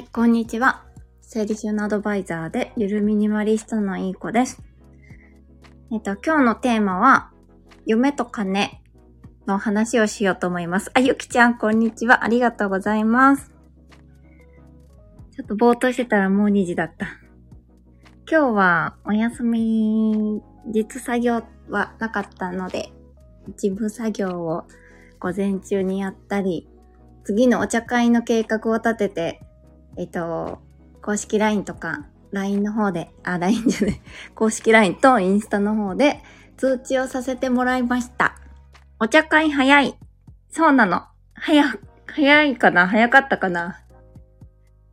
はい、こんにちは。整理収納アドバイザーでゆるミニマリストのいい子です。えっと、今日のテーマは、夢と金の話をしようと思います。あ、ゆきちゃん、こんにちは。ありがとうございます。ちょっとぼーっとしてたらもう2時だった。今日はお休み、実作業はなかったので、事務作業を午前中にやったり、次のお茶会の計画を立てて、えっと、公式 LINE とか、LINE の方で、あ、LINE じゃない、公式 LINE とインスタの方で通知をさせてもらいました。お茶会早い。そうなの。早、早いかな？早かったかな？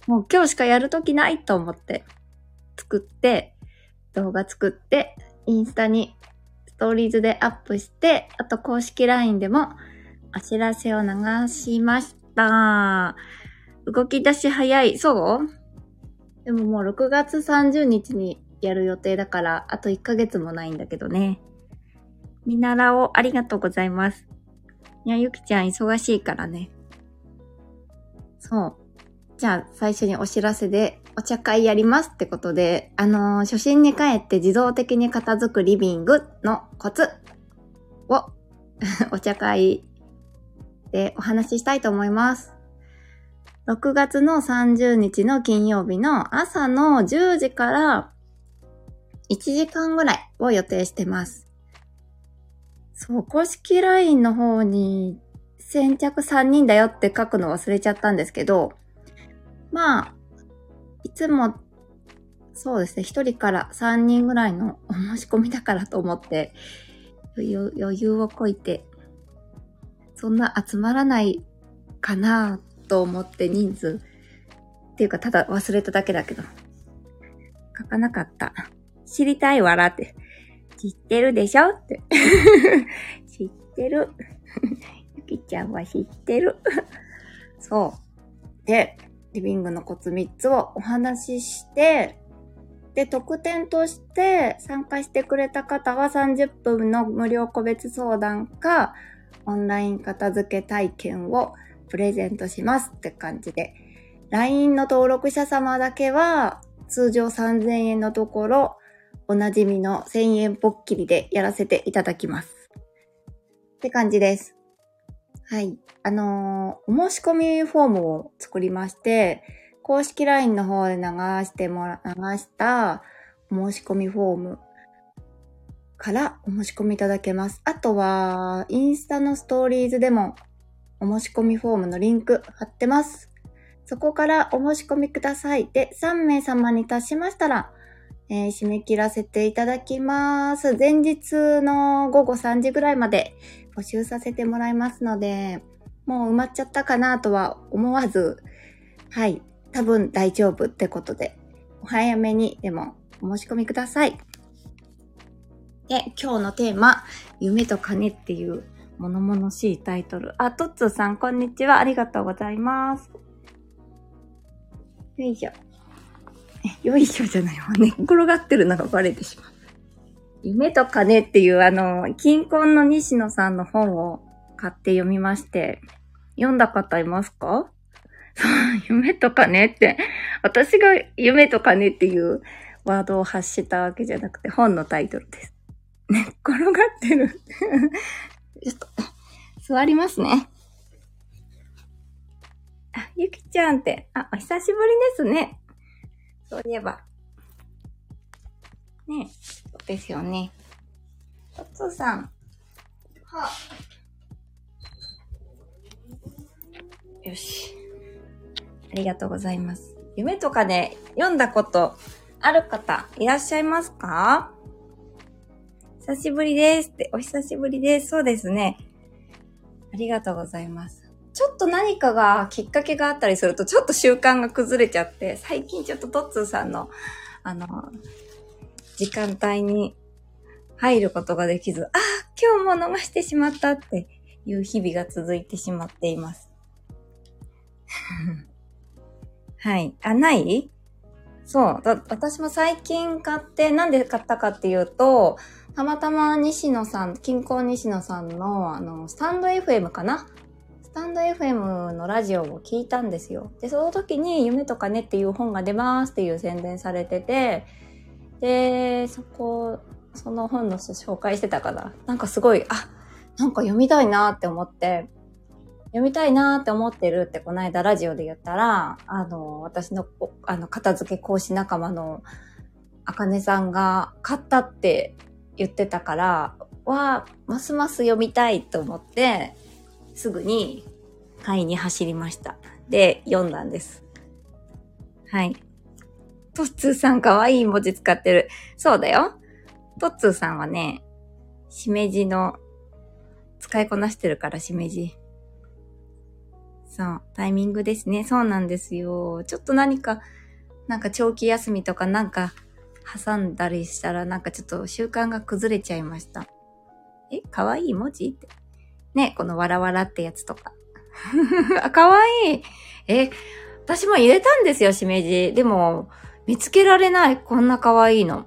もう今日しかやるときないと思って、作って、動画作って、インスタにストーリーズでアップして、あと公式 LINE でもお知らせを流しました。動き出し早い。そう？でももう6月30日にやる予定だから、あと1ヶ月もないんだけどね。見習おう。ありがとうございます。いや、ゆきちゃん忙しいからね。そう。じゃあ、最初にお知らせで、お茶会やりますってことで、あのー初心に帰って自動的に片付くリビングのコツを、お茶会でお話ししたいと思います。6月の30日の金曜日の朝の10時から1時間ぐらいを予定してます。そう、公式 LINE の方に先着3人だよって書くの忘れちゃったんですけど、まあ、いつもそうですね、1人から3人ぐらいのお申し込みだからと思って余裕余裕をこいてそんな集まらないかなと思って人数。っていうか、ただ忘れただけだけど。書かなかった。知りたいわらって。知ってるでしょ？って。知ってる。ゆきちゃんは知ってる。そう。で、リビングのコツ3つをお話しして、で、特典として参加してくれた方は30分の無料個別相談か、オンライン片付け体験をプレゼントしますって感じで。LINE の登録者様だけは通常3000円のところ、おなじみの1000円ぽっきりでやらせていただきます。って感じです。はい。あのーお申し込みフォームを作りまして、公式 LINE の方で流してもら、流したお申し込みフォームからお申し込みいただけます。あとは、インスタのストーリーズでもお申し込みフォームのリンク貼ってます。そこからお申し込みください。で、3名様に達しましたら、えー締め切らせていただきます。前日の午後3時ぐらいまで募集させてもらいますので、もう埋まっちゃったかなとは思わず、はい、多分大丈夫ってことで、お早めにでもお申し込みください。で、今日のテーマ、夢と金っていう物々しいタイトル。あ、トッツーさん、こんにちは。ありがとうございます。よいしょ。え、よいしょじゃないわ。寝っ転がってるのがバレてしまう。夢と金っていうあの、金婚の西野さんの本を買って読みまして、読んだ方いますか？そう、夢と金って、私が夢と金っていうワードを発したわけじゃなくて本のタイトルです。寝っ転がってる。ちょっと、座りますね。あ、ゆきちゃんって、あ、お久しぶりですね。そういえば。ねそうですよね。お父さん。はよし。ありがとうございます。夢とかで読んだことある方いらっしゃいますか？久しぶりですって、お久しぶりです。そうですね。ありがとうございます。ちょっと何かがきっかけがあったりすると、ちょっと習慣が崩れちゃって、最近ちょっとトッツーさんの、あの、時間帯に入ることができず、あ、今日も逃してしまったっていう日々が続いてしまっています。はい。あ、ない？そう。私も最近買って、なんで買ったかっていうと、たまたま西野さん、近郊西野さんの、あの、スタンド FM かな？スタンド FM のラジオを聞いたんですよ。で、その時に夢とかねっていう本が出ますっていう宣伝されてて、で、そこ、その本の紹介してたかな？なんかすごい、あ、なんか読みたいなって思って、読みたいなって思ってるってこの間ラジオで言ったら、あの、私の、あの、片付け講師仲間のあかねさんが買ったって言ってたから、は、ますます読みたいと思って、すぐに買いに走りました。で、読んだんです。はい。トッツーさんかわいい文字使ってる。そうだよ。トッツーさんはね、しめじの、使いこなしてるから、しめじ。そう、タイミングですね。そうなんですよ。ちょっと何か、なんか長期休みとかなんか挟んだりしたらなんかちょっと習慣が崩れちゃいました。え、かわいい文字って。ね、このわらわらってやつとか。あ、かわいい。え、私も入れたんですよ、しめじ。でも、見つけられない。こんなかわいいの。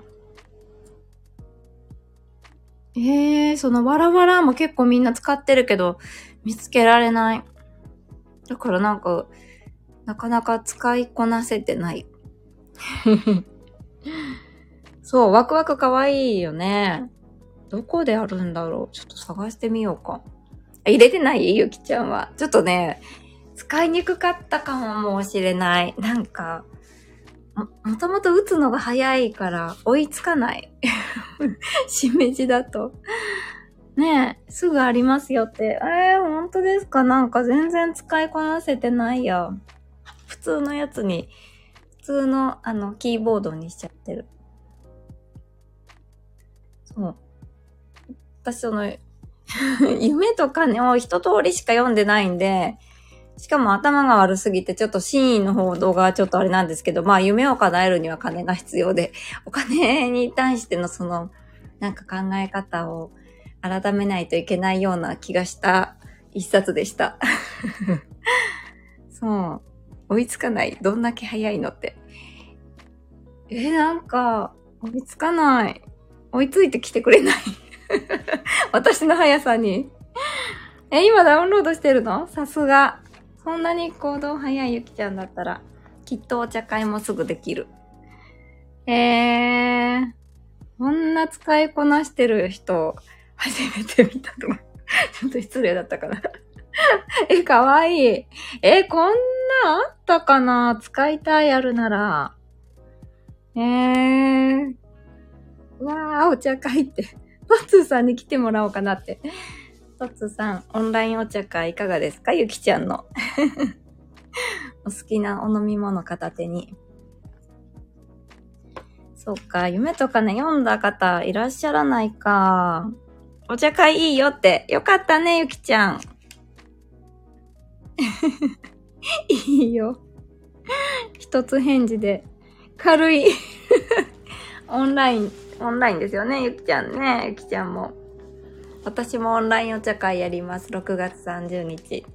えー、そのわらわらも結構みんな使ってるけど、見つけられない。だからなんか、なかなか使いこなせてない。そう、ワクワクかわいいよね。どこであるんだろうちょっと探してみようか。入れてない？ゆきちゃんは。ちょっとね、使いにくかったかもしれない。なんか、も、もともと打つのが早いから追いつかない。しめじだと。ねえ、すぐありますよって。えー、本当ですか？なんか全然使いこなせてないや。普通のやつに、普通のあの、キーボードにしちゃってる。そう。私その、夢とかね、を一通りしか読んでないんで、しかも頭が悪すぎて、ちょっと真意の報道がちょっとあれなんですけど、まあ夢を叶えるには金が必要で、お金に対してのその、なんか考え方を改めないといけないような気がした一冊でした。そう。追いつかない。どんだけ早いのって。え、なんか、追いつかない。追いついてきてくれない。私の速さに。え、今ダウンロードしてるの？さすが。そんなに行動早いゆきちゃんだったら、きっとお茶会もすぐできる。えー、こんな使いこなしてる人、初めて見たとか、ちょっと失礼だったかな。え、かわいい。え、こんなあったかな？使いたいあるなら。えー。わー、お茶会って。トッツーさんに来てもらおうかなって。トッツーさん、オンラインお茶会いかがですか？ゆきちゃんの。お好きなお飲み物片手に。そっか、夢とかね、読んだ方いらっしゃらないか。お茶会いいよって。よかったね、ゆきちゃん。いいよ。一つ返事で。軽い。オンライン、オンラインですよね、ゆきちゃんね。ゆきちゃんも。私もオンラインお茶会やります。6月30日。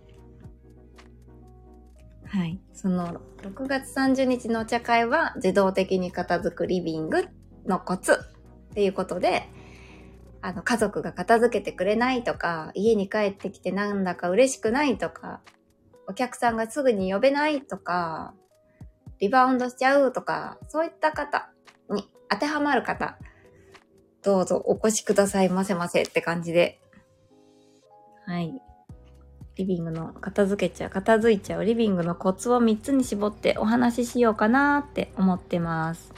はい。その、6月30日のお茶会は、自動的に片付くリビングのコツっていうことで、あの、家族が片付けてくれないとか、家に帰ってきてなんだか嬉しくないとか、お客さんがすぐに呼べないとか、リバウンドしちゃうとか、そういった方に当てはまる方、どうぞお越しくださいませませって感じで。はい。リビングの片付けちゃう、片付いちゃうリビングのコツを3つに絞ってお話ししようかなって思ってます。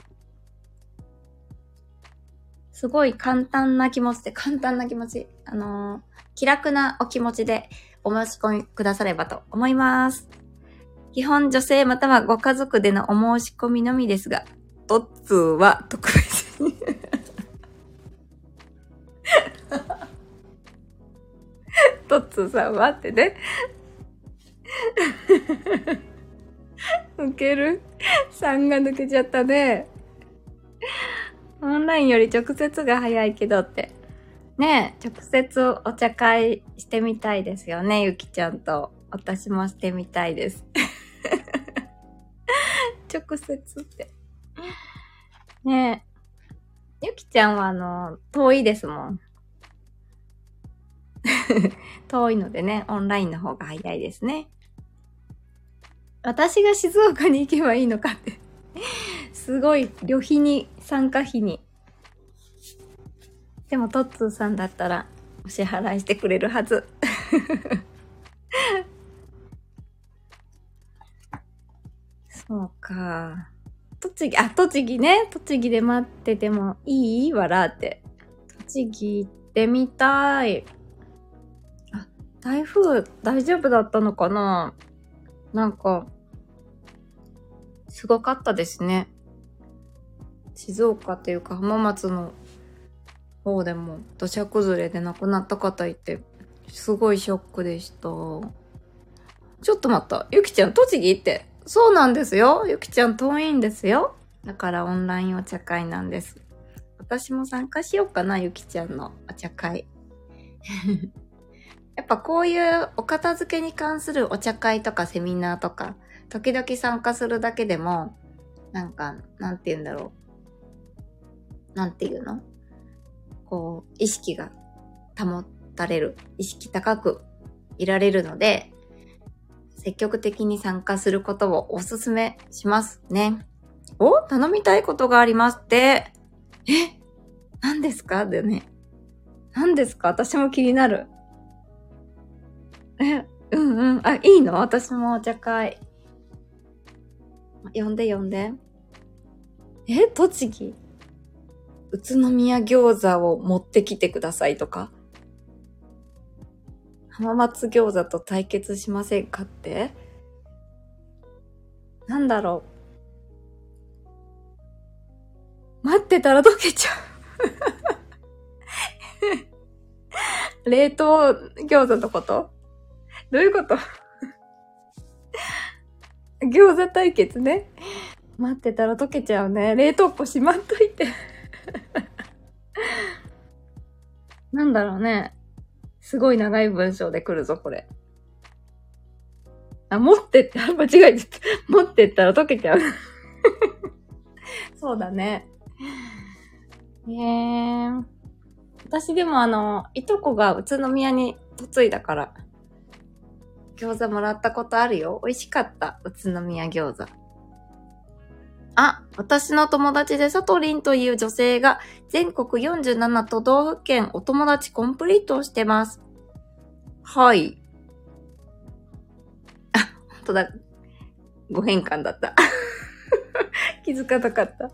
すごい簡単な気持ちで、簡単な気持ち、あのー、気楽なお気持ちでお申し込みくださればと思います。基本女性またはご家族でのお申し込みのみですが、トッツーは特別にトッツーさんはってね。ウケる ?3 が抜けちゃったね。オンラインより直接が早いけどって。ねえ、直接お茶会してみたいですよね、ゆきちゃんと。私もしてみたいです。直接って。ねえ。ゆきちゃんはあの、遠いですもん。遠いのでね、オンラインの方が早いですね。私が静岡に行けばいいのかって すごい旅費に、参加費に。でも、トッツーさんだったら、お支払いしてくれるはず。そうか。栃木、あ、栃木ね。栃木で待っててもいい？笑って。栃木行ってみたい。台風大丈夫だったのかな？なんか、すごかったですね。静岡っていうか浜松の方でも土砂崩れで亡くなった方いて、すごいショックでした。ちょっと待った。ゆきちゃん、栃木って？そうなんですよ。ゆきちゃん遠いんですよ。だからオンラインお茶会なんです。私も参加しようかな、ゆきちゃんのお茶会。やっぱこういうお片付けに関するお茶会とかセミナーとか、時々参加するだけでも、なんか、なんて言うんだろう。なんて言うの？こう、意識が保たれる。意識高くいられるので、積極的に参加することをお勧めしますね。お頼みたいことがありますって。え何ですか？だよね。何ですか？私も気になる。え、うんうん。あ、いいの？私もお茶会。呼んで呼んで。え栃木？宇都宮餃子を持ってきてくださいとか？浜松餃子と対決しませんかって？なんだろう。待ってたら溶けちゃう 冷凍餃子のこと？どういうこと？餃子対決ね。待ってたら溶けちゃうね。冷凍庫しまっといて なんだろうね。すごい長い文章で来るぞ、これ。あ、持ってって、間違えてた。持ってったら溶けちゃう。そうだね。えー。私でもあの、いとこが宇都宮に嫁いだから、餃子もらったことあるよ。美味しかった。宇都宮餃子。あ、私の友達でサトリンという女性が全国47都道府県お友達コンプリートをしてます。はい。あ、本当だ。ご変換だった。気づかなかった。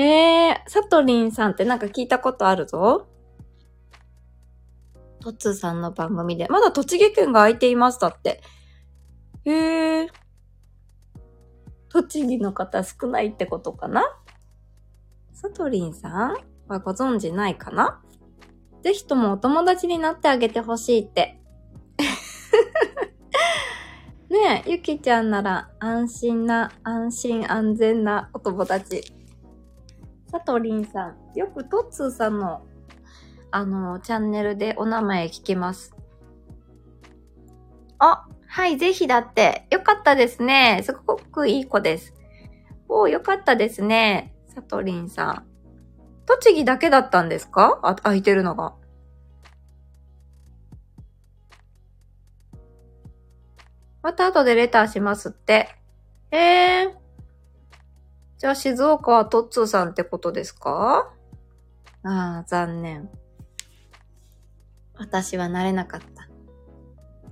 えー、サトリンさんってなんか聞いたことあるぞ。トツーさんの番組で。まだ栃木県が空いていますだって。へえ。栃木の方少ないってことかな？サトリンさん？はご存知ないかな？ぜひともお友達になってあげてほしいって。ねえ、ゆきちゃんなら安心な、安心安全なお友達。サトリンさん、よくトッツーさんのあの、チャンネルでお名前聞けます。あ、はい、ぜひだって。よかったですね。すごくいい子です。おー、よかったですね。サトリンさん。栃木だけだったんですか？あ、空いてるのが。また後でレターしますって。えー。じゃあ静岡はトッツーさんってことですか？ああ、残念。私はなれなかった。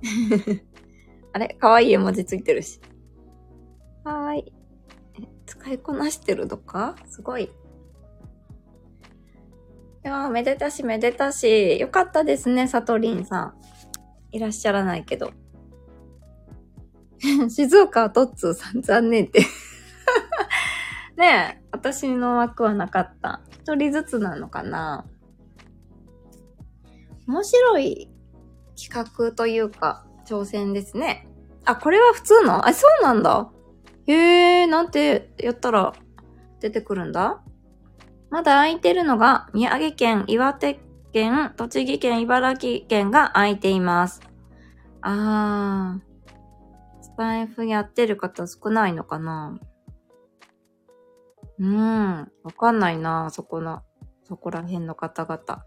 あれ？かわいい絵文字ついてるし。はーい。使いこなしてるのか？すごい。いやー、めでたしめでたし。よかったですね、サトリンさん。いらっしゃらないけど。静岡はトッツーさん残念って ねえ、私の枠はなかった。一人ずつなのかな？面白い企画というか、挑戦ですね。あ、これは普通の？あ、そうなんだ。へえ、なんてやったら出てくるんだ？まだ空いてるのが、宮城県、岩手県、栃木県、茨城県が空いています。あー。スタイフやってる方少ないのかな？うーん。わかんないな、そこの、そこら辺の方々。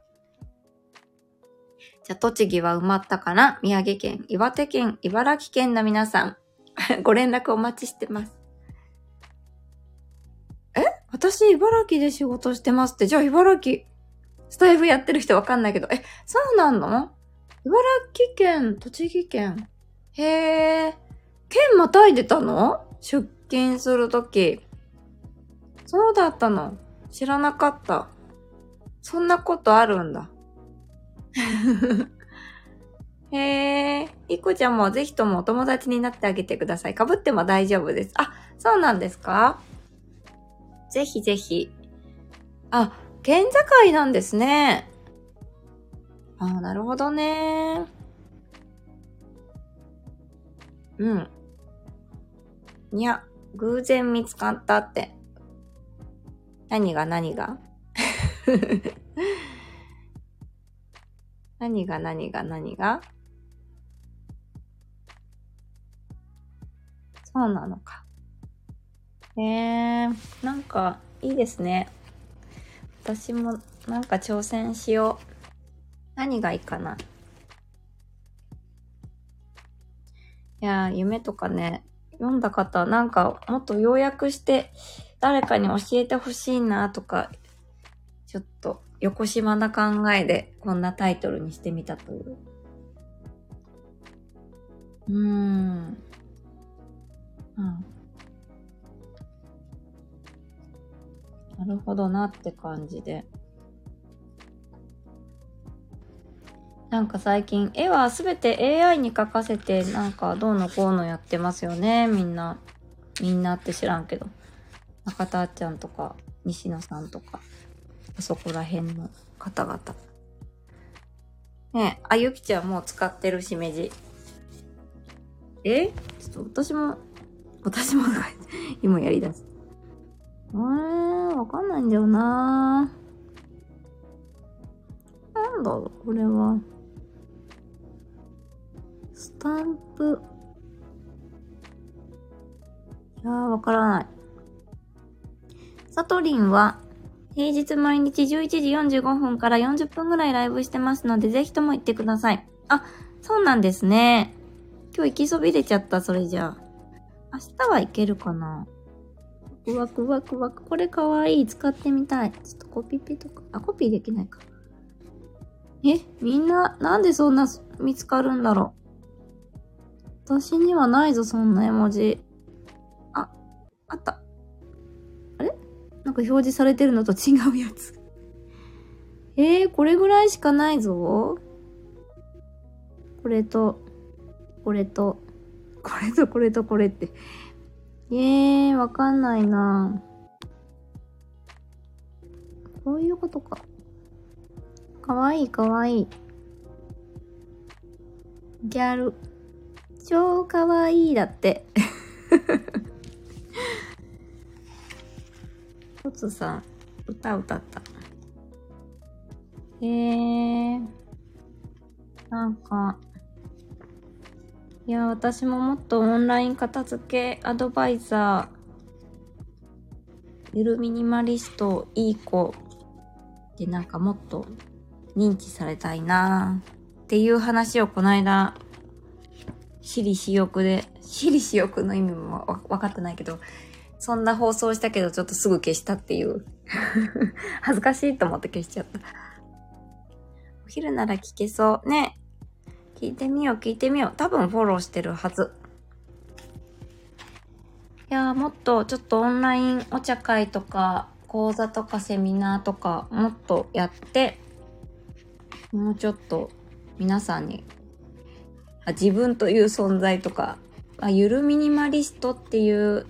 じゃ、栃木は埋まったかな？宮城県、岩手県、茨城県の皆さん、ご連絡お待ちしてます。え？私、茨城で仕事してますって？じゃあ、茨城、スタイフやってる人わかんないけど。え、そうなんの？茨城県、栃木県。へえ。県またいでたの？出勤するとき。そうだったの。知らなかった。そんなことあるんだ。へえ。いこちゃんもぜひともお友達になってあげてください。かぶっても大丈夫です。あ、そうなんですか？ぜひぜひ。あ、県境なんですね。あなるほどね。うん。にゃ、偶然見つかったって。何が何が？何が何が何が？そうなのか。えー、なんかいいですね。私もなんか挑戦しよう。何がいいかな。いやー夢とかね、読んだ方、なんかもっと要約して誰かに教えてほしいなとか、ちょっと横島な考えでこんなタイトルにしてみたという。うーん。うん。なるほどなって感じで。なんか最近、絵はすべて AI に描かせて、なんかどうのこうのやってますよね、みんな。みんなって知らんけど。中田あっちゃんとか、西野さんとか、そこら辺の方々。ねえ、あゆきちゃんもう使ってるしめじ。え？ちょっと私も、私も今やりだす。えー、わかんないんだよななんだろう、これは。スタンプ。いや、わからない。サトリンは、平日毎日11時45分から40分ぐらいライブしてますので、ぜひとも行ってください。あ、そうなんですね。今日行きそびれちゃった、それじゃあ。明日は行けるかなワクワクワクワク。これかわいい。使ってみたい。ちょっとコピペとか。あ、コピーできないか。え、みんな、なんでそんな見つかるんだろう。私にはないぞ、そんな絵文字。あ、あった。なんか表示されてるのと違うやつ。えー、これぐらいしかないぞ。これと、これと、これとこれとこれって。えー、わかんないなこういうことか。かわいいかわいい。ギャル。超かわいいだって。トツさん、歌歌った。へえー。なんか、いや、私ももっとオンライン片付けアドバイザー、ゆるミニマリスト、いい子でなんかもっと認知されたいなっていう話をこの間私利私欲で、私利私欲の意味も分かってないけど、そんな放送したけどちょっとすぐ消したっていう 恥ずかしいと思って消しちゃった。お昼なら聞けそう。ね。聞いてみよう、聞いてみよう。多分フォローしてるはず。いやー、もっとちょっとオンラインお茶会とか、講座とかセミナーとか、もっとやって、もうちょっと皆さんに自分という存在とか、あ、ゆるミニマリストっていう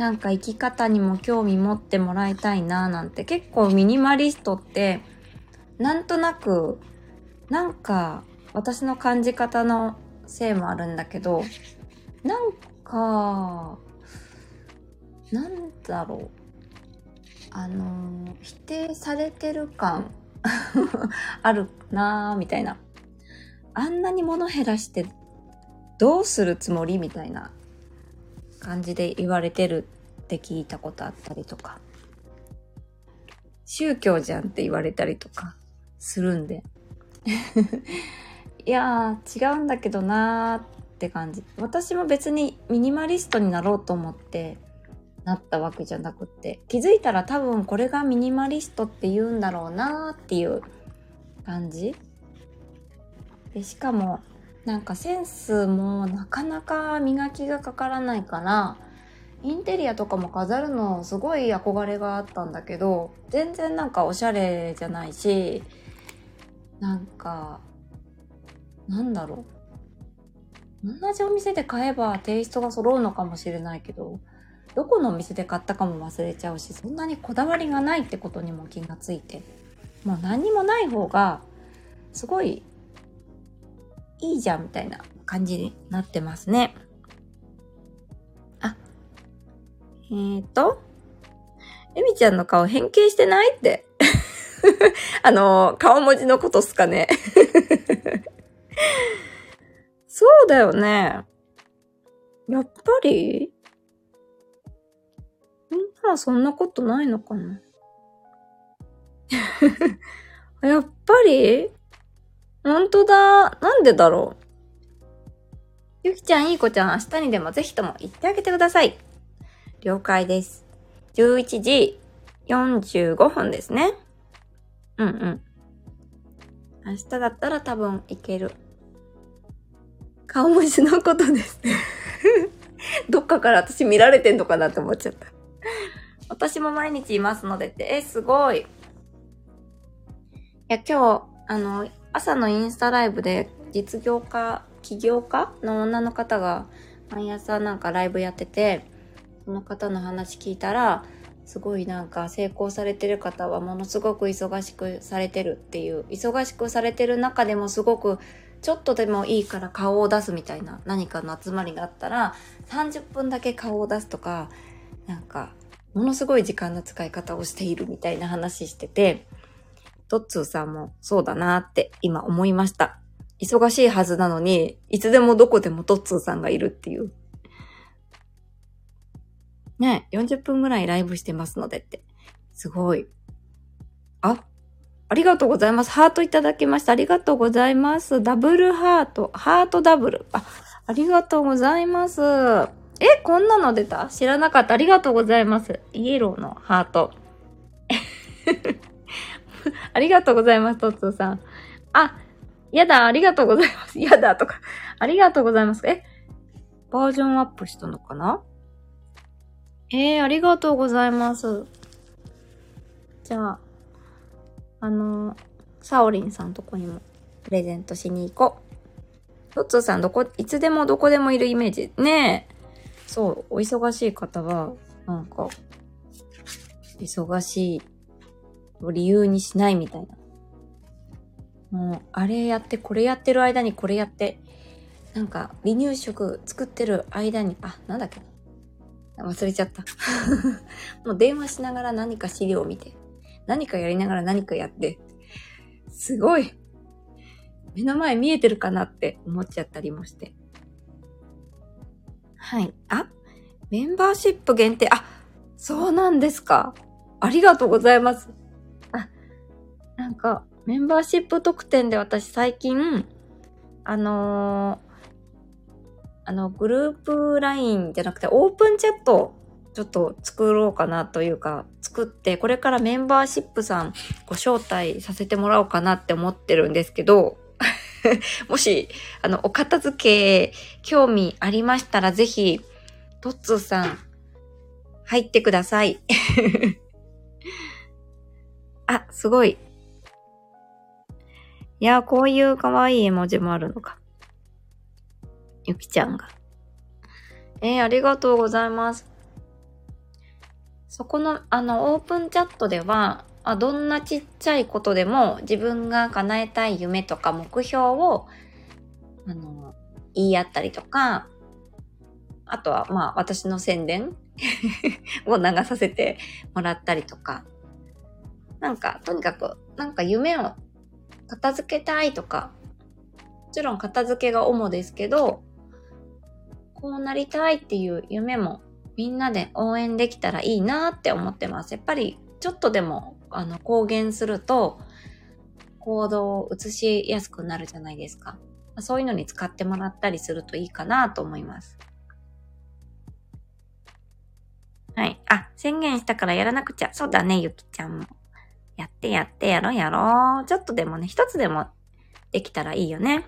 なんか生き方にも興味持ってもらいたいななんて結構ミニマリストってなんとなくなんか私の感じ方のせいもあるんだけどなんかなんだろう。あの否定されてる感 あるなぁみたいな。あんなに物減らしてどうするつもりみたいな。感じで言われてるって聞いたことあったりとか、宗教じゃんって言われたりとかするんで。いやー、違うんだけどなーって感じ。私も別にミニマリストになろうと思ってなったわけじゃなくて、気づいたら多分これがミニマリストって言うんだろうなーっていう感じ。で、しかも、なんかセンスもなかなか磨きがかからないから、インテリアとかも飾るのすごい憧れがあったんだけど、全然なんかおしゃれじゃないし、なんか、なんだろう。同じお店で買えばテイストが揃うのかもしれないけど、どこのお店で買ったかも忘れちゃうし、そんなにこだわりがないってことにも気がついて、もう何にもない方が、すごいいいじゃんみたいな感じになってますね。あ、えーと、エミちゃんの顔変形してないって あの、顔文字のことっすかね そうだよね。やっぱりみんなはそんなことないのかな やっぱりほんとだ。なんでだろう。ゆきちゃん、いい子ちゃん、明日にでもぜひとも行ってあげてください。了解です。11時45分ですね。うんうん。明日だったら多分行ける。顔文字のことです どっかから私見られてんのかなって思っちゃった私も毎日いますのでって、え、すごい。いや、今日、あの、朝のインスタライブで実業家、起業家の女の方が毎朝なんかライブやってて、その方の話聞いたら、すごいなんか成功されてる方はものすごく忙しくされてるっていう、忙しくされてる中でもすごくちょっとでもいいから顔を出すみたいな何かの集まりがあったら30分だけ顔を出すとか、なんかものすごい時間の使い方をしているみたいな話してて、トッツーさんもそうだなって今思いました。忙しいはずなのに、いつでもどこでもトッツーさんがいるっていう。ね40分ぐらいライブしてますのでって。すごい。あ、ありがとうございます。ハートいただきました。ありがとうございます。ダブルハート、ハートダブル。あ、ありがとうございます。え、こんなの出た？知らなかった。ありがとうございます。イエローのハート。ありがとうございます、トッツーさん。あ、やだ、ありがとうございます。やだ、とか。ありがとうございます。え、バージョンアップしたのかな？えー、ありがとうございます。じゃあ、あのー、サオリンさんとこにもプレゼントしに行こう。トッツーさん、どこ、いつでもどこでもいるイメージ。ねえ。そう、お忙しい方は、なんか、忙しいを理由にしないみたいな。もう、あれやって、これやってる間にこれやって、なんか、離乳食作ってる間に、あ、なんだっけ忘れちゃった。もう電話しながら何か資料を見て、何かやりながら何かやって、すごい目の前見えてるかなって思っちゃったりもして。はい。あメンバーシップ限定。あ、そうなんですか。ありがとうございます。なんか、メンバーシップ特典で私最近、あのー、あの、グループ LINE じゃなくてオープンチャットちょっと作ろうかなというか、作って、これからメンバーシップさんご招待させてもらおうかなって思ってるんですけど、もし、あの、お片付け興味ありましたらぜひ、トッツーさん、入ってください。あ、すごい。いや、こういう可愛い絵文字もあるのか。ゆきちゃんが。えー、ありがとうございます。そこの、あの、オープンチャットでは、あどんなちっちゃいことでも自分が叶えたい夢とか目標を、あの、言い合ったりとか、あとは、まあ、私の宣伝 を流させてもらったりとか、なんか、とにかく、なんか夢を片付けたいとか、もちろん片付けが主ですけど、こうなりたいっていう夢もみんなで応援できたらいいなって思ってます。やっぱりちょっとでもあの公言すると行動を移しやすくなるじゃないですか。そういうのに使ってもらったりするといいかなと思います。はい。あ、宣言したからやらなくちゃ。そうだね、ゆきちゃんも。やってやってやろうやろう。ちょっとでもね、一つでもできたらいいよね。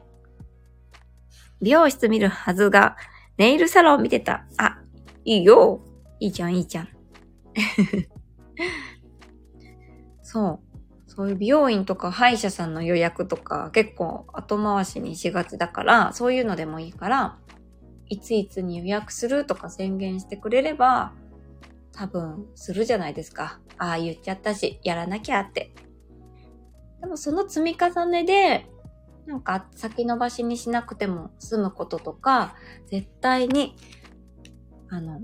美容室見るはずが、ネイルサロン見てた。あ、いいよ。いいじゃん、いいじゃん。そう。そういう美容院とか歯医者さんの予約とか結構後回しにしがちだから、そういうのでもいいから、いついつに予約するとか宣言してくれれば、多分するじゃないですか。ああ、言っちゃったし、やらなきゃって。でもその積み重ねで、なんか先延ばしにしなくても済むこととか、絶対に、あの、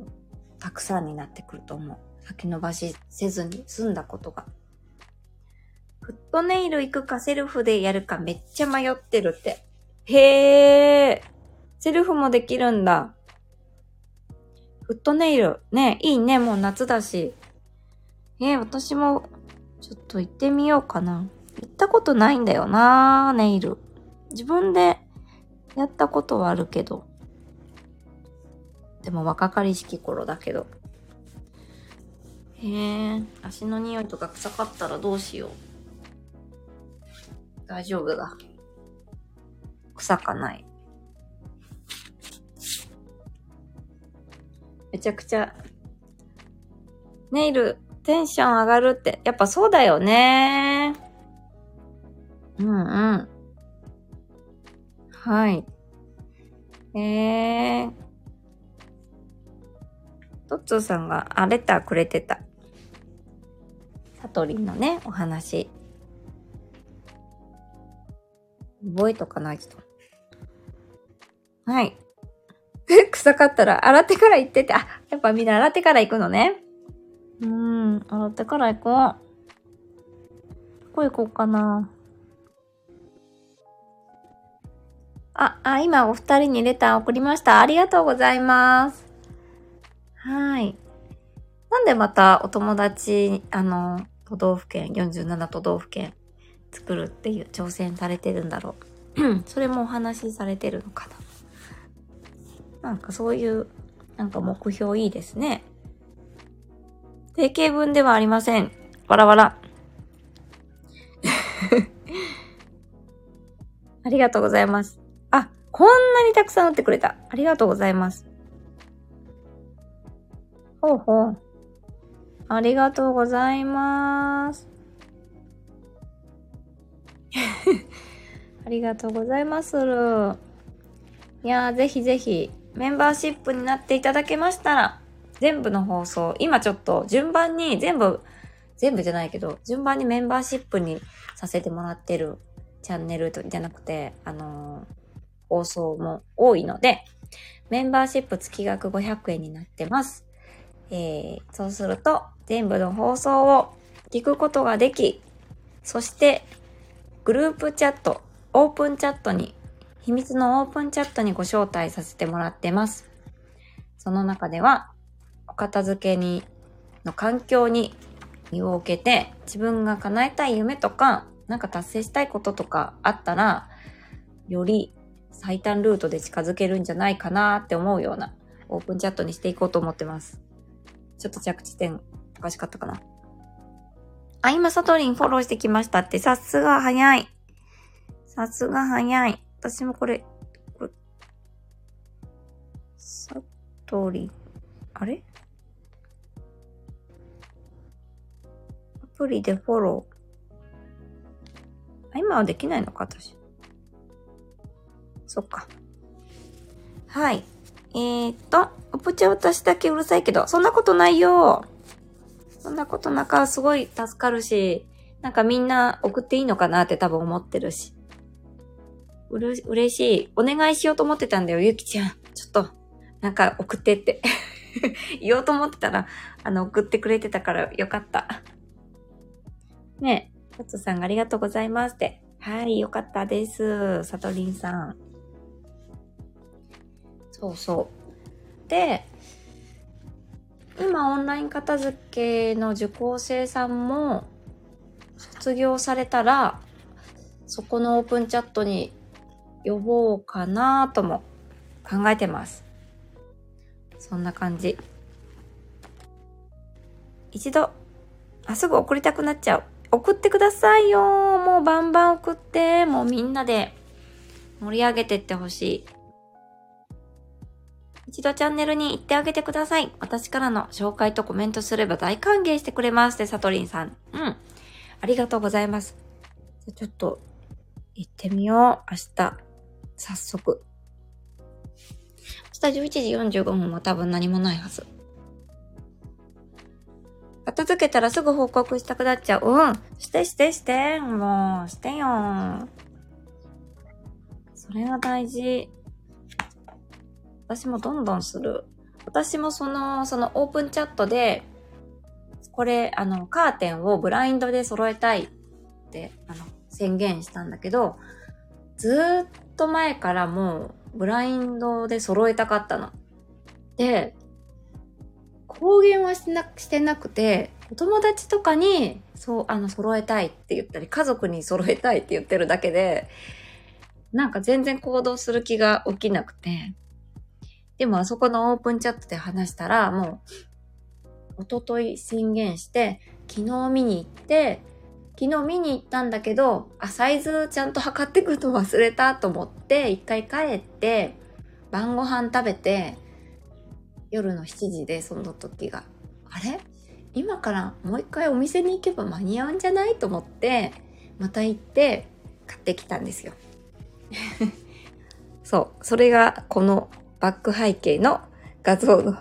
たくさんになってくると思う。先延ばしせずに済んだことが。フットネイル行くかセルフでやるかめっちゃ迷ってるって。へー。セルフもできるんだ。フットネイル。ね、いいね。もう夏だし。えー、私も、ちょっと行ってみようかな。行ったことないんだよなネイル。自分でやったことはあるけど。でも若かりしき頃だけど。へえ、足の匂いとか臭かったらどうしよう。大丈夫だ。臭かない。めちゃくちゃ、ネイル、テンション上がるって、やっぱそうだよね。うんうん。はい。えー。トッツーさんが、あ、レターくれてた。サトリンのね、お話。覚えとかないと。はい。臭かったら洗ってから行ってて、あ、やっぱみんな洗ってから行くのね。うーん、洗ってから行こう。どこ行こうかな。あ、あ、今お二人にレター送りました。ありがとうございます。はい。なんでまたお友達、あの、都道府県、47都道府県作るっていう挑戦されてるんだろう。それもお話しされてるのかな。なんかそういう、なんか目標いいですね。定型文ではありません。わらわら。ありがとうございます。あ、こんなにたくさん打ってくれた。ありがとうございます。ほうほう。ありがとうございます。ありがとうございまする。いやー、ぜひぜひ、メンバーシップになっていただけましたら、全部の放送、今ちょっと順番に全部、全部じゃないけど、順番にメンバーシップにさせてもらってるチャンネルじゃなくて、あのー、放送も多いので、メンバーシップ月額500円になってます。えー、そうすると、全部の放送を聞くことができ、そしてグループチャット、オープンチャットに、秘密のオープンチャットにご招待させてもらってます。その中では、お片付けに、の環境に身を置けて、自分が叶えたい夢とか、なんか達成したいこととかあったら、より最短ルートで近づけるんじゃないかなって思うようなオープンチャットにしていこうと思ってます。ちょっと着地点おかしかったかな。あ、今、サトリンフォローしてきましたって、さすが早い。さすが早い。私もこれ、これ、サトリ、あれ？アプリでフォロー。あ、今はできないのか、私。そっか。はい。えー、っと、おぷちゃ私だけうるさいけど、そんなことないよ。そんなことなかすごい助かるし、なんかみんな送っていいのかなって多分思ってるし。うる、嬉しい。お願いしようと思ってたんだよ、ゆきちゃん。ちょっと、なんか送ってって 言おうと思ってたら、あの、送ってくれてたからよかった。ねえ、トツさんありがとうございますって。はい、よかったです。さとりんさん。そうそう。で、今オンライン片付けの受講生さんも卒業されたら、そこのオープンチャットに呼ぼうかなとも考えてます。そんな感じ。一度、あ、すぐ送りたくなっちゃう。送ってくださいよ。もうバンバン送って、もうみんなで盛り上げてってほしい。一度チャンネルに行ってあげてください。私からの紹介とコメントすれば大歓迎してくれます。で、サトリンさん。うん。ありがとうございます。じゃちょっと、行ってみよう。明日。早速。明日11時45分も多分何もないはず。片付けたらすぐ報告したくなっちゃう。うん。してしてして。もう、してよ。それが大事。私もどんどんする。私もその、そのオープンチャットで、これ、あの、カーテンをブラインドで揃えたいって、あの、宣言したんだけど、ずーっと前からもう、ブラインドで揃えたかったの。で、公言はしな、してなくて、お友達とかに、そう、あの、揃えたいって言ったり、家族に揃えたいって言ってるだけで、なんか全然行動する気が起きなくて、でもあそこのオープンチャットで話したら、もう、おととい宣言して、昨日見に行って、昨日見に行ったんだけど、あ、サイズちゃんと測ってくると忘れたと思って、一回帰って、晩ご飯食べて、夜の7時でその時が、あれ？今からもう一回お店に行けば間に合うんじゃない？と思って、また行って買ってきたんですよ。そう。それがこのバック背景の画像の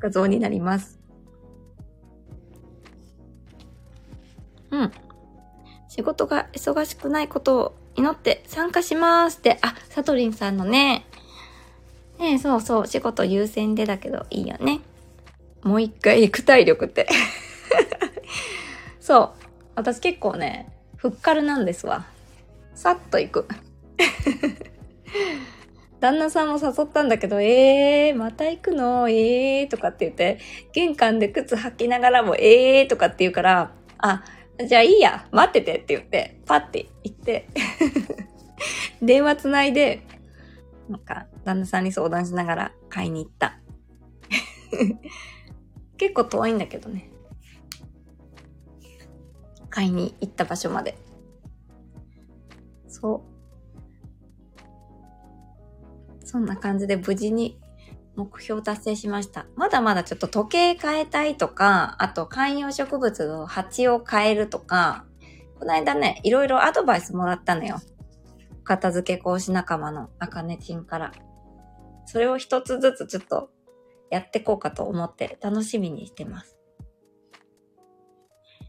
画像になります。うん。仕事が忙しくないことを祈って参加しますって、あ、サトリンさんのね、ねそうそう、仕事優先でだけどいいよね。もう一回行く体力って そう。私結構ね、ふっかるなんですわ。さっと行く。旦那さんも誘ったんだけど、えー、また行くの？えーとかって言って、玄関で靴履きながらも、えーとかって言うから、あ、じゃあいいや、待っててって言って、パッて行って、電話つないで、なんか、旦那さんに相談しながら買いに行った。結構遠いんだけどね。買いに行った場所まで。そう。そんな感じで無事に目標達成しました。まだまだちょっと時計変えたいとか、あと観葉植物の鉢を変えるとか、この間ね、いろいろアドバイスもらったのよ。片付け講師仲間のあかねちんから。それを一つずつちょっとやってこうかと思って楽しみにしてます。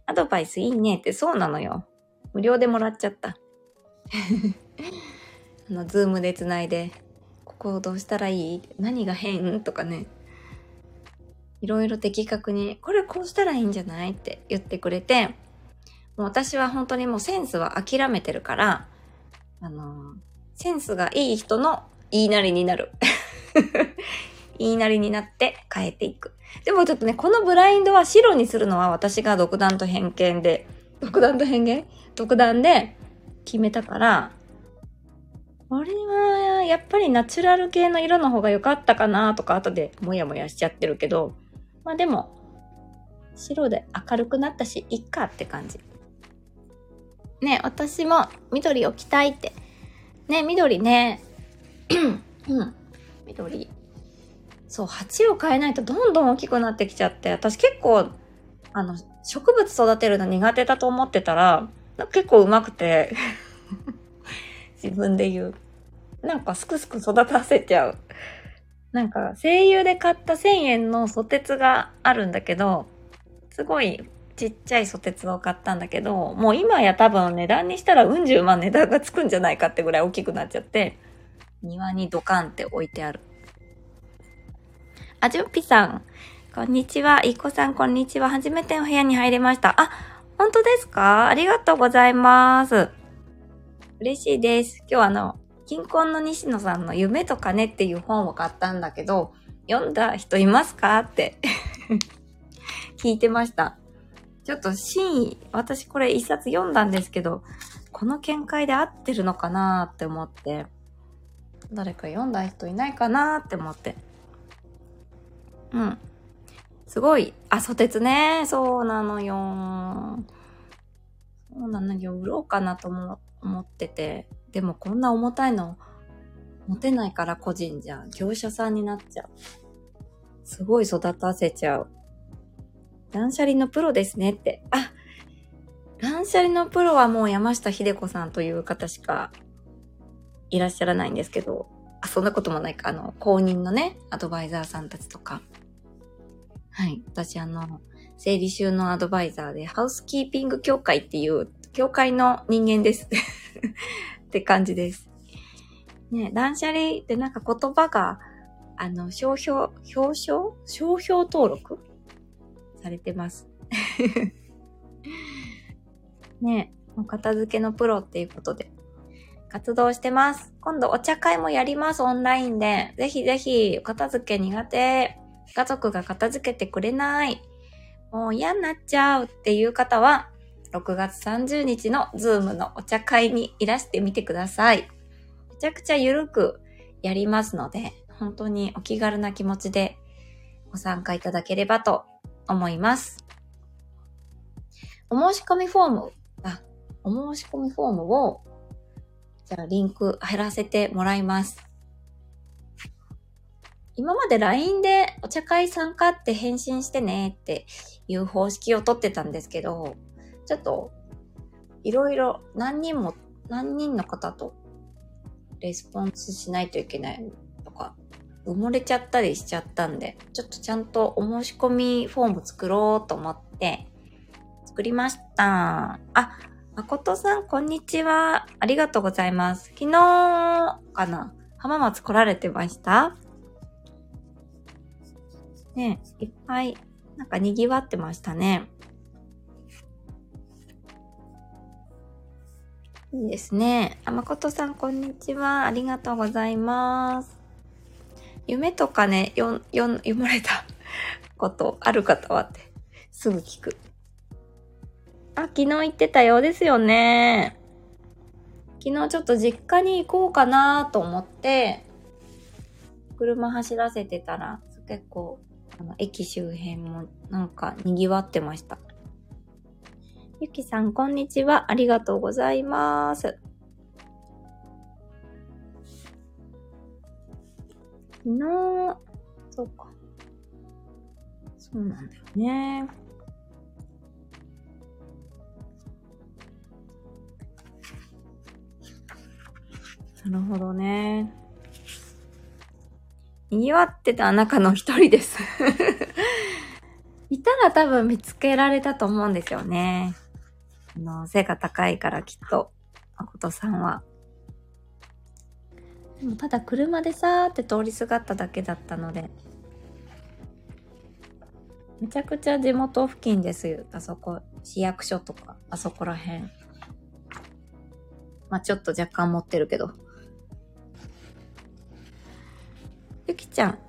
アドバイスいいねってそうなのよ。無料でもらっちゃった。あの、ズームで繋いでこうどうしたらいい？何が変？とかね。いろいろ的確に、これこうしたらいいんじゃない？って言ってくれて、もう私は本当にもうセンスは諦めてるから、あのセンスがいい人の言いなりになる。言いなりになって変えていく。でもちょっとね、このブラインドは白にするのは私が独断と偏見で、独断と偏見？独断で決めたから、これは、やっぱりナチュラル系の色の方が良かったかなとか後でもやもやしちゃってるけど、まあでも、白で明るくなったし、いっかって感じ。ね、私も緑を着たいって。ね、緑ね。うん。緑。そう、鉢を変えないとどんどん大きくなってきちゃって、私結構、あの、植物育てるの苦手だと思ってたら、結構上手くて 自分で言う。なんかすくすく育たせちゃう。なんか声優で買った1000円のソテツがあるんだけど、すごいちっちゃいソテツを買ったんだけど、もう今や多分値段にしたらうん十万値段がつくんじゃないかってぐらい大きくなっちゃって、庭にドカンって置いてある。あ、じゅんぴさん。こんにちは。いこさん、こんにちは。初めてお部屋に入れました。あ、本当ですか？ありがとうございます。嬉しいです。今日あの、金婚の西野さんの夢と金っていう本を買ったんだけど、読んだ人いますかって 聞いてました。ちょっと真意、私これ一冊読んだんですけど、この見解で合ってるのかなって思って、誰か読んだ人いないかなって思って。うん。すごい、あ、ソテツね。そうなのよ。そうなのよ。売ろうかなと思ってて。でもこんな重たいの持てないから個人じゃん。業者さんになっちゃう。すごい育たせちゃう。断捨離のプロですねって。あ、断捨離のプロはもう山下秀子さんという方しかいらっしゃらないんですけど、あ、そんなこともないか。あの、公認のね、アドバイザーさんたちとか。はい。私、あの、整理収納アドバイザーで、ハウスキーピング協会っていう、協会の人間です。って感じです。ね、断捨離ってなんか言葉が、あの、商標、表彰？商標登録？されてます。ね、お片付けのプロっていうことで、活動してます。今度お茶会もやります、オンラインで。ぜひぜひ、お片付け苦手。家族が片付けてくれない。もう嫌になっちゃうっていう方は、6月30日のズームのお茶会にいらしてみてください。めちゃくちゃゆるくやりますので、本当にお気軽な気持ちでご参加いただければと思います。お申し込みフォーム、あ、お申し込みフォームを、じゃあリンク貼らせてもらいます。今まで LINE でお茶会参加って返信してねっていう方式をとってたんですけど、ちょっといろいろ何人も、何人の方とレスポンスしないといけないとか、埋もれちゃったりしちゃったんで、ちょっとちゃんとお申し込みフォーム作ろうと思って作りました。あ、誠さん、こんにちは。ありがとうございます。昨日かな浜松来られてました？ね、いっぱい、なんか賑わってましたね。いいですね。あ、まことさん、こんにちは。ありがとうございます。夢とかね、よ、よ、読まれた ことある方はって、すぐ聞く。あ、昨日言ってたようですよね。昨日ちょっと実家に行こうかなと思って、車走らせてたら、結構あの、駅周辺もなんか賑わってました。ゆきさん、こんにちは。ありがとうございます。昨日、そうか。そうなんだよね。なるほどね。賑わってた中の一人です いたら多分見つけられたと思うんですよね。あの、背が高いからきっと、誠さんは。でもただ車でさーって通りすがっただけだったので、めちゃくちゃ地元付近ですよ。あそこ、市役所とか、あそこら辺。まあちょっと若干持ってるけど。ゆきちゃん。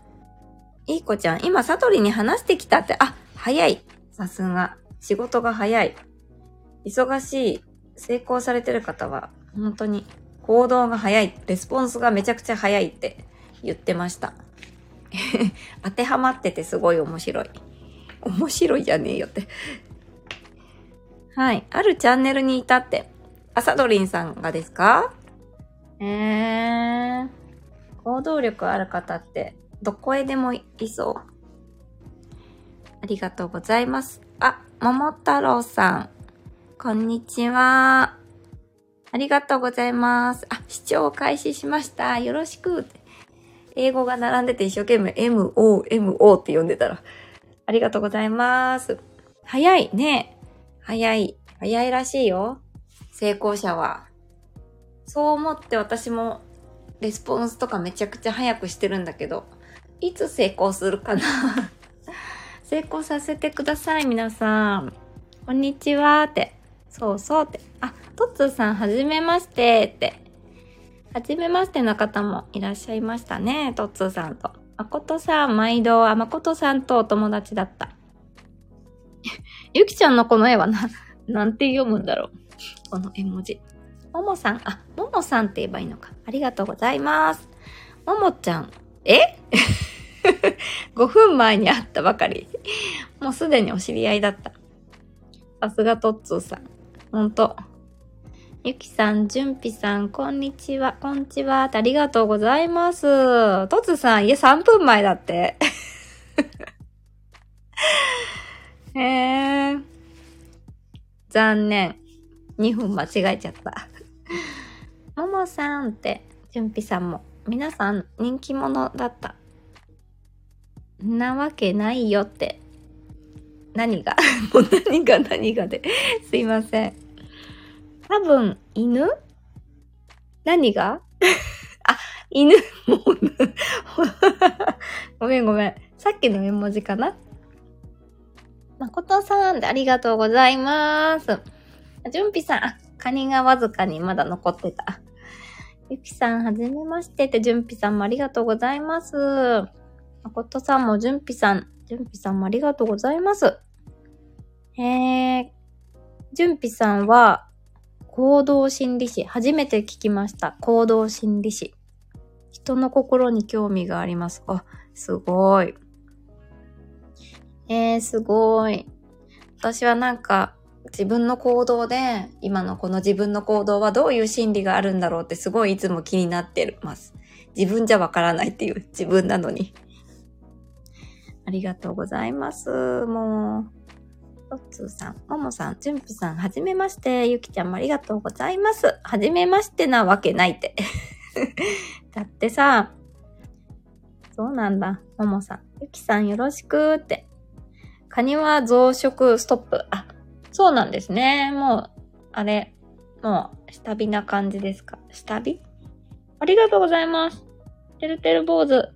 いい子ちゃん、今、サトリに話してきたって、あ、早い。さすが。仕事が早い。忙しい、成功されてる方は、本当に行動が早い。レスポンスがめちゃくちゃ早いって言ってました。当てはまっててすごい面白い。面白いじゃねえよってはい。あるチャンネルにいたって。アサドリンさんがですか？えー。行動力ある方ってどこへでもいそう。ありがとうございます。あ、桃太郎さん。こんにちは。ありがとうございます。あ、視聴開始しました。よろしく。英語が並んでて一生懸命 MO、MO って呼んでたら。ありがとうございます。早いね。早い。早いらしいよ。成功者は。そう思って私もレスポンスとかめちゃくちゃ早くしてるんだけど、いつ成功するかな 成功させてください、皆さん。こんにちはって。そうそうって。あ、トッツーさん、はじめましてって。はじめましての方もいらっしゃいましたね、トッツーさんと。まことさん、毎度、あ、まことさんとお友達だった。ゆきちゃんのこの絵はな、なんて読むんだろう。この絵文字。ももさん、あ、ももさんって言えばいいのか。ありがとうございます。ももちゃん、え ?5 分前に会ったばかり。もうすでにお知り合いだった。さすがトッツーさん。ほんと。ゆきさん、じゅんぴさん、こんにちは、こんにちは、ありがとうございます。トツさん、いえ、3分前だって。へえ。残念。2分間違えちゃった。ももさんって、じゅんぴさんも。皆さん人気者だった。なわけないよって。何が？もう何が何がで。すいません。多分、犬？何が？あ、犬 ごめんごめん。さっきの絵文字かな？まことさんでありがとうございます。じゅんぴさん、あ、カニがわずかにまだ残ってた。ゆきさん、はじめましてって、じゅんぴさんもありがとうございます。まことさんもじゅんぴさん、じゅんぴさんもありがとうございます。へえ、じゅんぴさんは、行動心理士、初めて聞きました。行動心理士。人の心に興味があります。あ、すごい。えー、すごい。私はなんか、自分の行動で、今のこの自分の行動はどういう心理があるんだろうってすごいいつも気になってます。自分じゃわからないっていう自分なのに。ありがとうございます。もう。トッツーさん、ももさん、じゅんぴさん、はじめまして。ゆきちゃんもありがとうございます。はじめましてなわけないって。だってさ、そうなんだ。ももさん、ゆきさんよろしくって。カニは増殖ストップ。あ、そうなんですね。もう、あれ、もう、下火な感じですか？下火？ありがとうございます。てるてる坊主。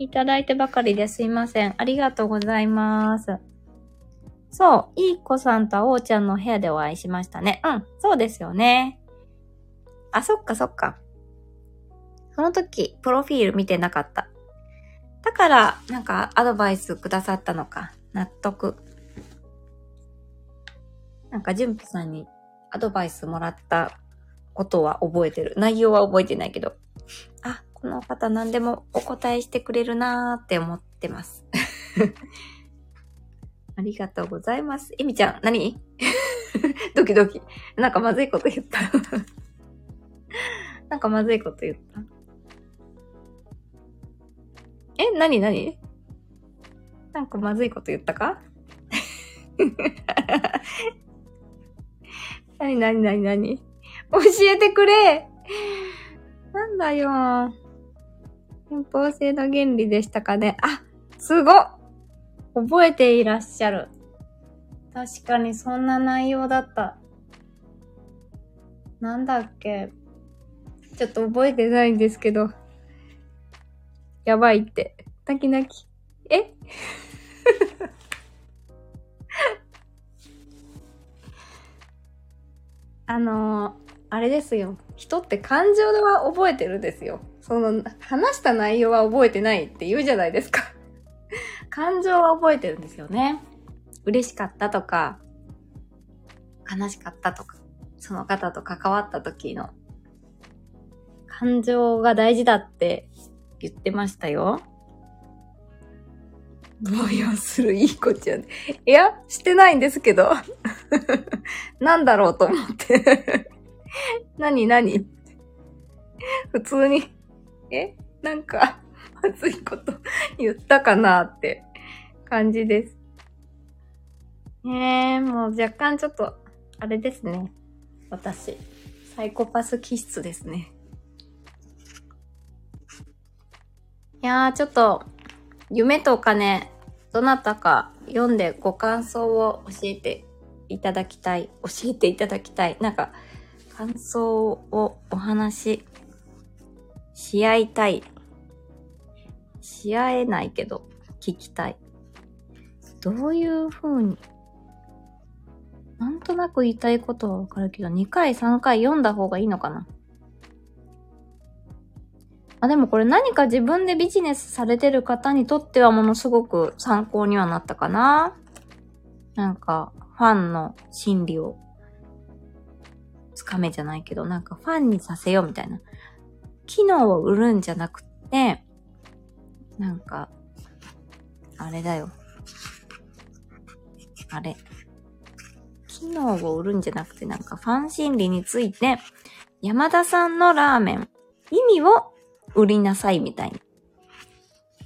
いただいてばかりですいません。ありがとうございます。そう、いい子さんとあおーちゃんの部屋でお会いしましたね。うん、そうですよね。あ、そっかそっか。その時、プロフィール見てなかった。だから、なんか、アドバイスくださったのか。納得。なんか、純平さんにアドバイスもらったことは覚えてる。内容は覚えてないけど。あ、この方何でもお答えしてくれるなーって思ってます。ありがとうございます。えみちゃん、何？ドキドキ。なんかまずいこと言った なんかまずいこと言ったえ何何？なんかまずいこと言ったか？なになになになに教えてくれなんだよ。偏方性の原理でしたかね。あ、すご覚えていらっしゃる。確かにそんな内容だった。なんだっけちょっと覚えてないんですけど。やばいって。泣き泣き。え？あのー、あれですよ。人って感情は覚えてるんですよ。その、話した内容は覚えてないって言うじゃないですか。感情は覚えてるんですよね。嬉しかったとか、悲しかったとか、その方と関わった時の感情が大事だって言ってましたよ。動揺するいい子ちゃん。いや、してないんですけど。なんだろうと思って 何何？普通に、え？なんか、まずいこと言ったかなって感じです。えー、もう若干ちょっと、あれですね。私、サイコパス気質ですね。いやー、ちょっと、夢とかね、どなたか読んでご感想を教えていただきたい。教えていただきたい。なんか、感想をお話しし合いたい。し合えないけど、聞きたい。どういう風になんとなく言いたいことはわかるけど、2回3回読んだ方がいいのかなあ、でもこれ何か自分でビジネスされてる方にとってはものすごく参考にはなったかな。なんか、ファンの心理をつかめじゃないけど、なんかファンにさせようみたいな。機能を売るんじゃなくて、なんか、あれだよ。あれ。機能を売るんじゃなくて、なんかファン心理について、山田さんのラーメン、意味を売りなさいみたいに。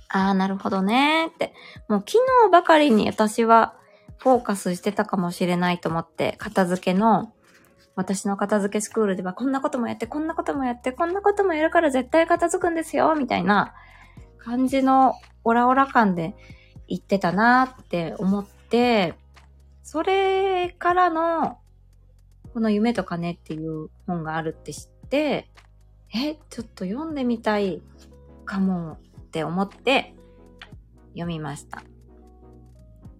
ああ、なるほどねって。もう機能ばかりに私はフォーカスしてたかもしれないと思って、片付けの、私の片付けスクールではこんなこともやって、こんなこともやって、こんなこともやるから絶対片付くんですよ、みたいな感じのオラオラ感で言ってたなって思って、それからの、この夢とかねっていう本があるって知って、え、ちょっと読んでみたいかもって思って読みました。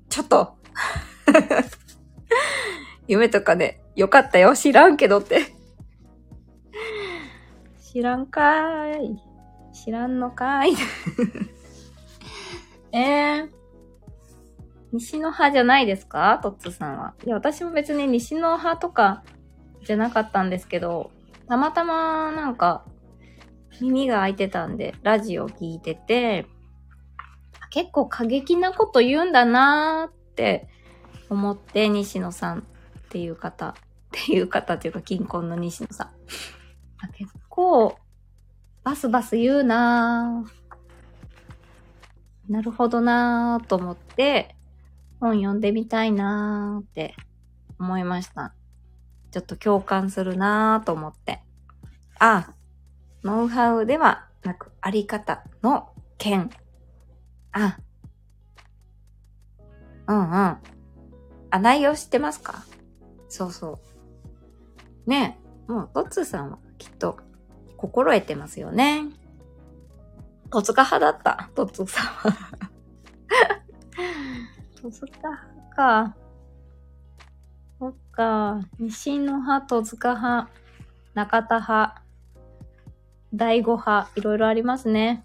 ちょっと 夢とかね、よかったよ。知らんけどって知らんかーい。知らんのか？ーい。えー。西の派じゃないですか？トッツさんは。いや、私も別に西の派とかじゃなかったんですけど、たまたまなんか耳が開いてたんで、ラジオ聞いてて、結構過激なこと言うんだなーって思って、西野さんっていう方、っていう方っていうか、近婚の西野さん。結構、バスバス言うなーなるほどなーと思って、本読んでみたいなーって思いました。ちょっと共感するなーと思って。あ、ノウハウではなく、あり方の件。あ、うんうん。あ、内容知ってますか？そうそう。ねえ、もう、トッツーさんはきっと心得てますよね。戸塚派だった、トッツーさんは。戸塚派か。そっか。西の派、戸塚派、中田派、第五派、いろいろありますね。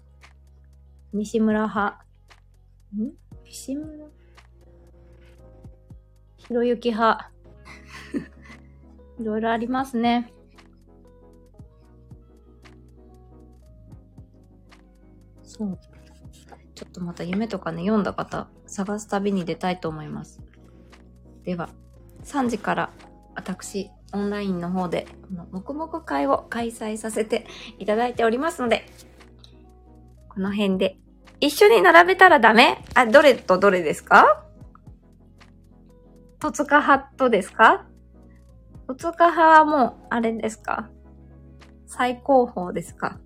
西村派。ん？西村？ひろゆき派。いろいろありますね。そう。ちょっとまた夢とかね、読んだ方、探す旅に出たいと思います。では、3時から私、オンラインの方で、この黙々会を開催させていただいておりますので、この辺で、一緒に並べたらダメ？あ、どれとどれですか？戸塚派とですか？戸塚派はもう、あれですか？最高峰ですか？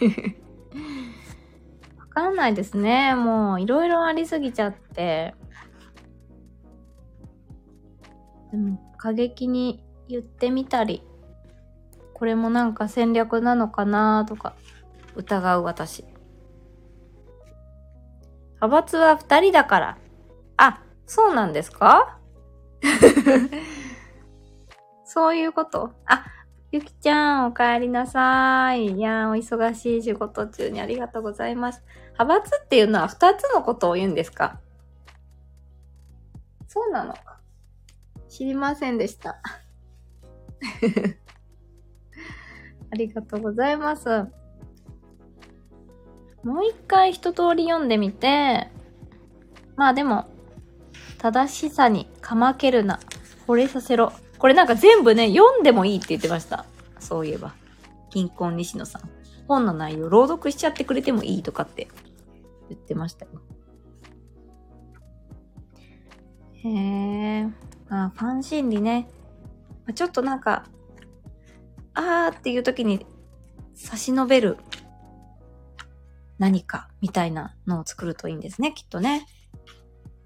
わかんないですね。もう、いろいろありすぎちゃって。でも、過激に言ってみたり、これもなんか戦略なのかなとか、疑う私。派閥は二人だから。あ、そうなんですか？そういうこと？あ、ゆきちゃん、お帰りなさい。いやー、お忙しい仕事中にありがとうございます。派閥っていうのは二つのことを言うんですか？そうなのか。知りませんでした。ありがとうございます。もう一回一通り読んでみて、まあでも、正しさにかまけるな、惚れさせろ。これなんか全部ね、読んでもいいって言ってました。そういえば。銀行西野さん。本の内容朗読しちゃってくれてもいいとかって言ってましたよ。へえ。あファン心理ね。ちょっとなんか、あーっていう時に差し伸べる何かみたいなのを作るといいんですね、きっとね。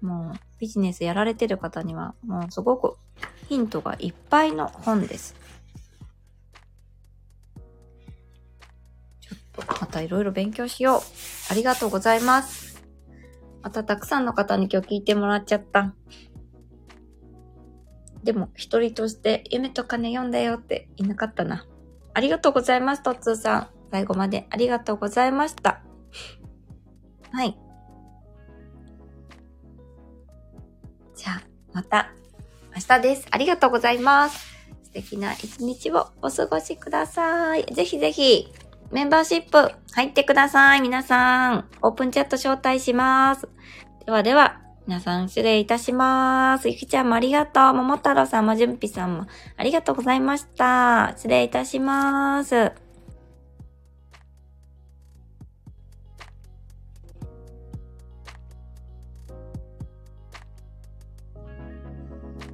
もうビジネスやられてる方にはもうすごくヒントがいっぱいの本です。ちょっとまたいろいろ勉強しよう。ありがとうございます。またたくさんの方に今日聞いてもらっちゃった。でも、一人として夢と金読んだよっていなかったな。ありがとうございます、トッツーさん。最後までありがとうございました。はい。じゃあ、また明日です。ありがとうございます。素敵な一日をお過ごしください。ぜひぜひ、メンバーシップ入ってください。皆さん、オープンチャット招待します。ではでは、皆さん失礼いたします。ゆきちゃんもありがとう。桃太郎さんもじゅんぴさんもありがとうございました。失礼いたします。